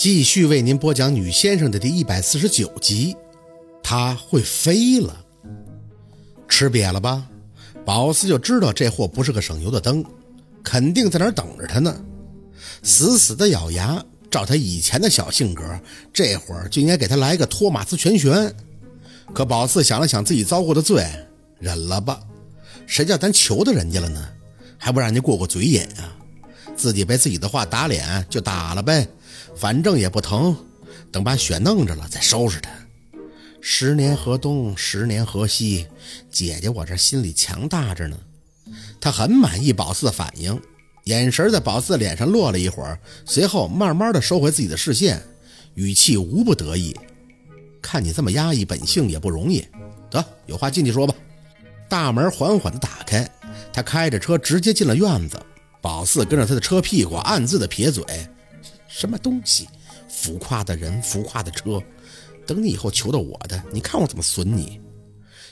继续为您播讲《女先生》的第一百四十九集。她会飞了，吃瘪了吧？宝四就知道这货不是个省油的灯，肯定在那儿等着他呢。死死的咬牙，照他以前的小性格，这会儿就应该给他来个托马斯全旋。可宝四想了想自己遭过的罪，忍了吧。谁叫咱求的人家了呢？还不让人家过过嘴瘾啊？自己被自己的话打脸就打了呗，反正也不疼。等把血弄着了再收拾他。十年河东，十年河西，姐姐我这心里强大着呢。他很满意宝四的反应，眼神在宝四脸上落了一会儿，随后慢慢的收回自己的视线，语气无不得意。看你这么压抑本性也不容易，得有话进去说吧。大门缓缓的打开，他开着车直接进了院子。宝四跟着他的车屁股暗自的撇嘴，什么东西？浮夸的人，浮夸的车。等你以后求到我的，你看我怎么损你！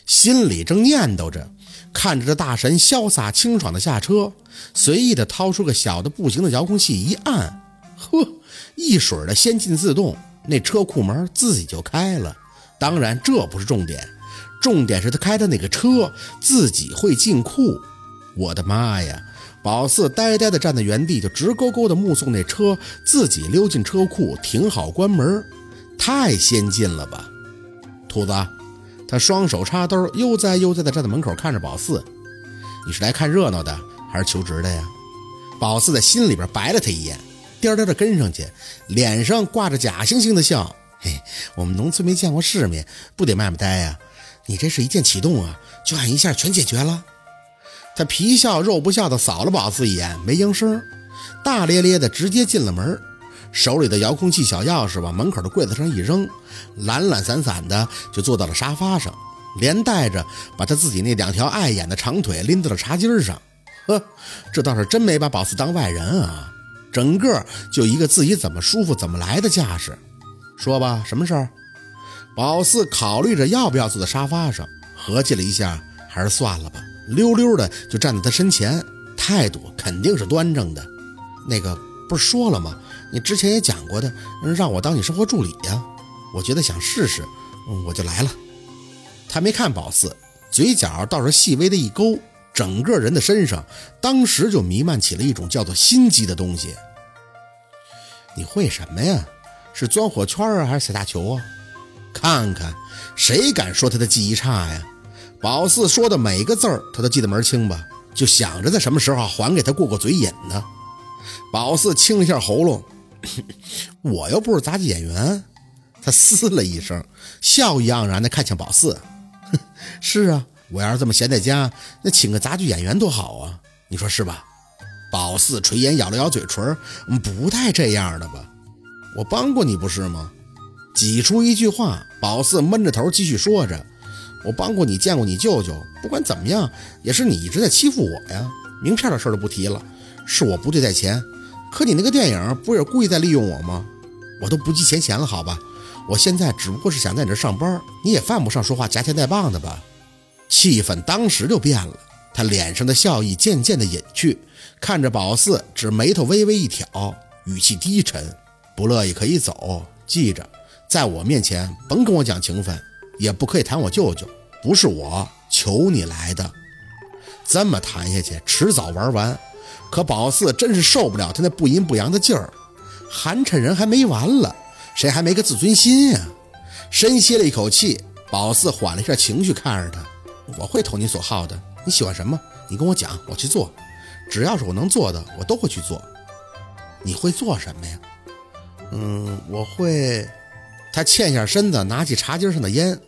心里正念叨着，看着这大神潇洒清爽的下车，随意的掏出个小的不行的遥控器一按，呵，一水的先进自动，那车库门自己就开了。当然这不是重点，重点是他开的那个车自己会进库。我的妈呀！宝四呆呆地站在原地，就直勾勾地目送那车自己溜进车库，停好关门，太先进了吧！兔子，他双手插兜，悠哉悠哉地站在门口看着宝四：“你是来看热闹的，还是求职的呀？”宝四在心里边白了他一眼，颠颠地跟上去，脸上挂着假惺惺的笑：“嘿，我们农村没见过世面，不得卖卖呆呀？你这是一键启动啊，就按一下全解决了。”他皮笑肉不笑的扫了宝四一眼，没应声，大咧咧的直接进了门，手里的遥控器小钥匙往门口的柜子上一扔，懒懒散散的就坐到了沙发上，连带着把他自己那两条碍眼的长腿拎到了茶几上。呵，这倒是真没把宝四当外人啊，整个就一个自己怎么舒服怎么来的架势。说吧，什么事儿？宝四考虑着要不要坐在沙发上，合计了一下，还是算了吧。溜溜的就站在他身前，态度肯定是端正的。那个不是说了吗？你之前也讲过的，让我当你生活助理呀。我觉得想试试，我就来了。他没看宝四，嘴角倒是细微的一勾，整个人的身上当时就弥漫起了一种叫做心机的东西。你会什么呀？是钻火圈啊，还是踩大球啊？看看，谁敢说他的记忆差呀？宝四说的每个字儿，他都记得门清吧？就想着在什么时候还给他过过嘴瘾呢。宝四清了一下喉咙，我又不是杂技演员。他嘶了一声，笑意盎然地看向宝四：“是啊，我要是这么闲在家，那请个杂剧演员多好啊，你说是吧？”宝四垂眼咬了咬嘴唇：“不带这样的吧？我帮过你不是吗？”挤出一句话，宝四闷着头继续说着。我帮过你，见过你舅舅。不管怎么样，也是你一直在欺负我呀。名片的事都不提了，是我不对在前。可你那个电影不也故意在利用我吗？我都不计前嫌了，好吧。我现在只不过是想在你这上班，你也犯不上说话夹钱带棒的吧。气氛当时就变了，他脸上的笑意渐渐的隐去，看着宝四，只眉头微微一挑，语气低沉：“不乐意可以走，记着，在我面前甭跟我讲情分。”也不可以谈我舅舅，不是我求你来的。这么谈下去，迟早玩完。可宝四真是受不了他那不阴不阳的劲儿，寒碜人还没完了，谁还没个自尊心呀？深吸了一口气，宝四缓了一下情绪，看着他：“我会投你所好的。你喜欢什么？你跟我讲，我去做。只要是我能做的，我都会去做。你会做什么呀？嗯，我会。”他欠下身子，拿起茶几上的烟。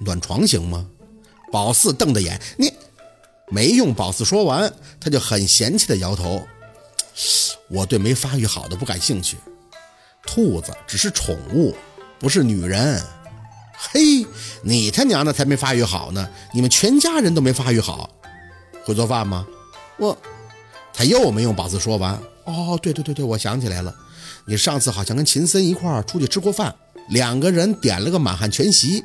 暖床行吗？宝四瞪着眼，你没用。宝四说完，他就很嫌弃的摇头。我对没发育好的不感兴趣。兔子只是宠物，不是女人。嘿，你他娘的才没发育好呢！你们全家人都没发育好。会做饭吗？我……他又没用。宝四说完，哦，对对对对，我想起来了，你上次好像跟秦森一块儿出去吃过饭，两个人点了个满汉全席。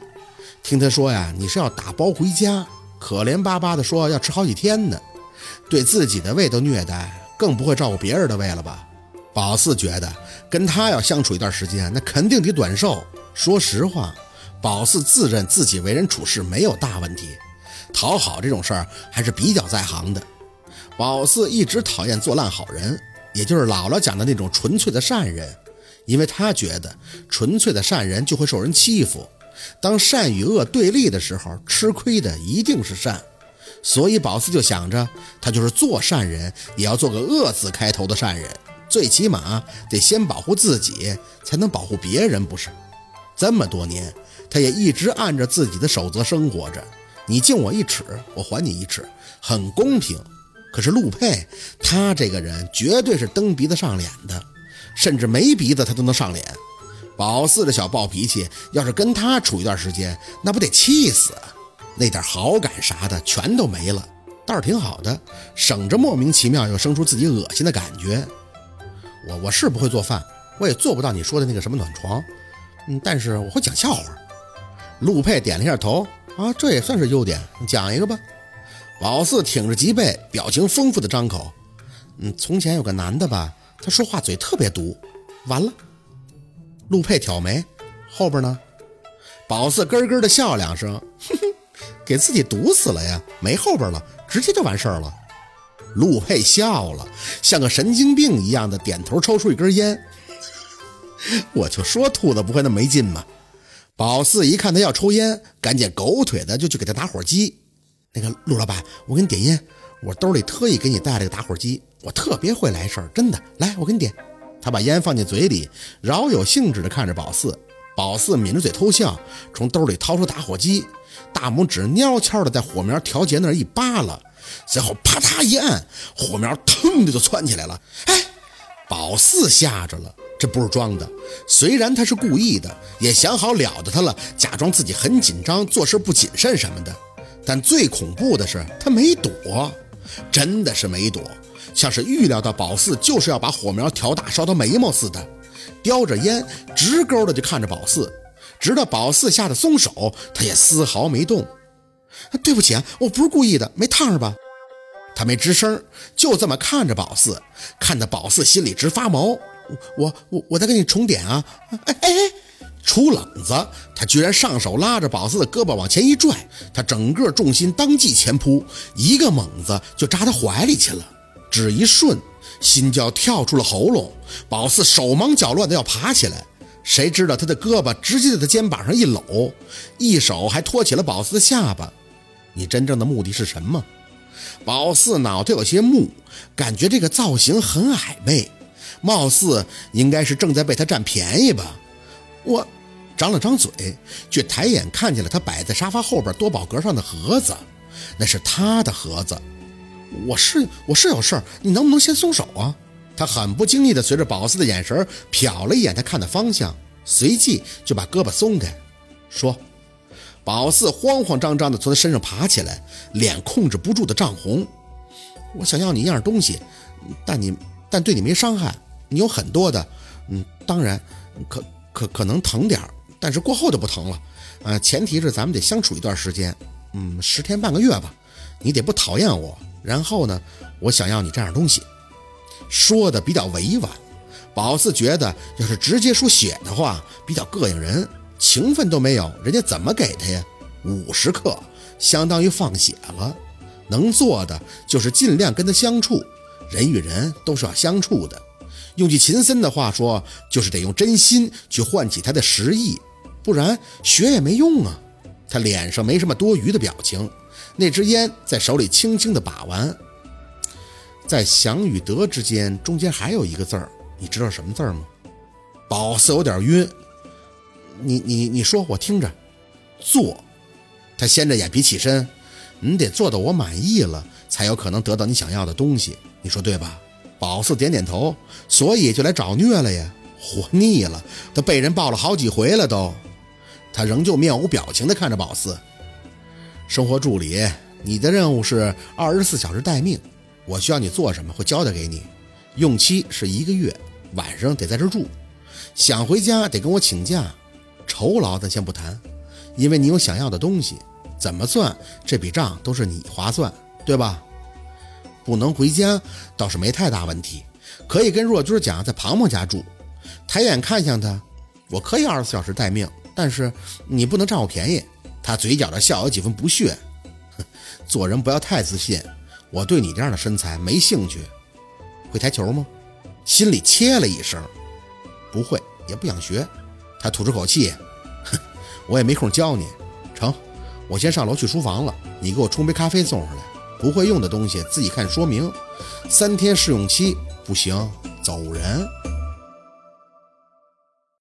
听他说呀，你是要打包回家，可怜巴巴的说要吃好几天呢，对自己的胃都虐待，更不会照顾别人的胃了吧？宝四觉得跟他要相处一段时间，那肯定得短寿。说实话，宝四自认自己为人处事没有大问题，讨好这种事儿还是比较在行的。宝四一直讨厌做烂好人，也就是姥姥讲的那种纯粹的善人，因为他觉得纯粹的善人就会受人欺负。当善与恶对立的时候，吃亏的一定是善。所以宝四就想着，他就是做善人，也要做个恶字开头的善人，最起码得先保护自己，才能保护别人，不是？这么多年，他也一直按着自己的守则生活着。你敬我一尺，我还你一尺，很公平。可是陆佩，他这个人绝对是蹬鼻子上脸的，甚至没鼻子他都能上脸。宝四的小暴脾气，要是跟他处一段时间，那不得气死？那点好感啥的全都没了，倒是挺好的，省着莫名其妙又生出自己恶心的感觉。我我是不会做饭，我也做不到你说的那个什么暖床，嗯，但是我会讲笑话。陆佩点了一下头，啊，这也算是优点，讲一个吧。宝四挺着脊背，表情丰富的张口，嗯，从前有个男的吧，他说话嘴特别毒，完了。陆佩挑眉，后边呢？宝四咯咯的笑两声，哼哼。给自己堵死了呀，没后边了，直接就完事儿了。陆佩笑了，像个神经病一样的点头，抽出一根烟。我就说兔子不会那么没劲嘛。宝四一看他要抽烟，赶紧狗腿的就去给他打火机。那个陆老板，我给你点烟，我兜里特意给你带了个打火机，我特别会来事儿，真的。来，我给你点。他把烟放进嘴里，饶有兴致的看着宝四。宝四抿着嘴偷笑，从兜里掏出打火机，大拇指悄悄的在火苗调节那儿一扒拉，随后啪嗒一按，火苗腾的就窜起来了。哎，宝四吓着了，这不是装的。虽然他是故意的，也想好了的他了，假装自己很紧张，做事不谨慎什么的。但最恐怖的是，他没躲，真的是没躲，像是预料到宝四就是要把火苗调大，烧到眉毛似的。叼着烟，直勾的就看着宝四，直到宝四吓得松手，他也丝毫没动。对不起啊，我不是故意的，没烫着吧？他没吱声，就这么看着宝四，看得宝四心里直发毛。我我我再给你重点啊！哎哎，出冷子，他居然上手拉着宝四的胳膊往前一拽，他整个重心当即前扑，一个猛子就扎他怀里去了，只一瞬。心叫跳出了喉咙，宝四手忙脚乱的要爬起来，谁知道他的胳膊直接在他肩膀上一搂，一手还托起了宝四的下巴。你真正的目的是什么？宝四脑袋有些木，感觉这个造型很暧昧，貌似应该是正在被他占便宜吧。我张了张嘴，却抬眼看见了他摆在沙发后边多宝格上的盒子，那是他的盒子。我是我是有事儿，你能不能先松手啊？他很不经意的随着宝四的眼神瞟了一眼他看的方向，随即就把胳膊松开，说：“宝四慌慌张张的从他身上爬起来，脸控制不住的涨红。我想要你一样东西，但你但对你没伤害，你有很多的，嗯，当然可可可能疼点儿，但是过后就不疼了。呃，前提是咱们得相处一段时间，嗯，十天半个月吧，你得不讨厌我。”然后呢，我想要你这样东西，说的比较委婉。宝四觉得，要是直接说血的话，比较膈应人，情分都没有，人家怎么给他呀？五十克，相当于放血了。能做的就是尽量跟他相处，人与人都是要相处的。用句秦森的话说，就是得用真心去唤起他的实意，不然血也没用啊。他脸上没什么多余的表情。那支烟在手里轻轻的把玩，在想与得之间，中间还有一个字儿，你知道什么字儿吗？宝四有点晕，你你你说我听着，做。他掀着眼皮起身，你得做到我满意了，才有可能得到你想要的东西，你说对吧？宝四点点头，所以就来找虐了呀，活腻了，他被人抱了好几回了都。他仍旧面无表情的看着宝四。生活助理，你的任务是二十四小时待命。我需要你做什么，会交代给你。用期是一个月，晚上得在这住。想回家得跟我请假。酬劳咱先不谈，因为你有想要的东西，怎么算这笔账都是你划算，对吧？不能回家倒是没太大问题，可以跟若君讲在庞庞家住。抬眼看向他，我可以二十四小时待命，但是你不能占我便宜。他嘴角的笑有几分不屑，做人不要太自信。我对你这样的身材没兴趣。会台球吗？心里切了一声，不会，也不想学。他吐出口气，哼，我也没空教你。成，我先上楼去书房了，你给我冲杯咖啡送上来。不会用的东西自己看说明。三天试用期，不行，走人。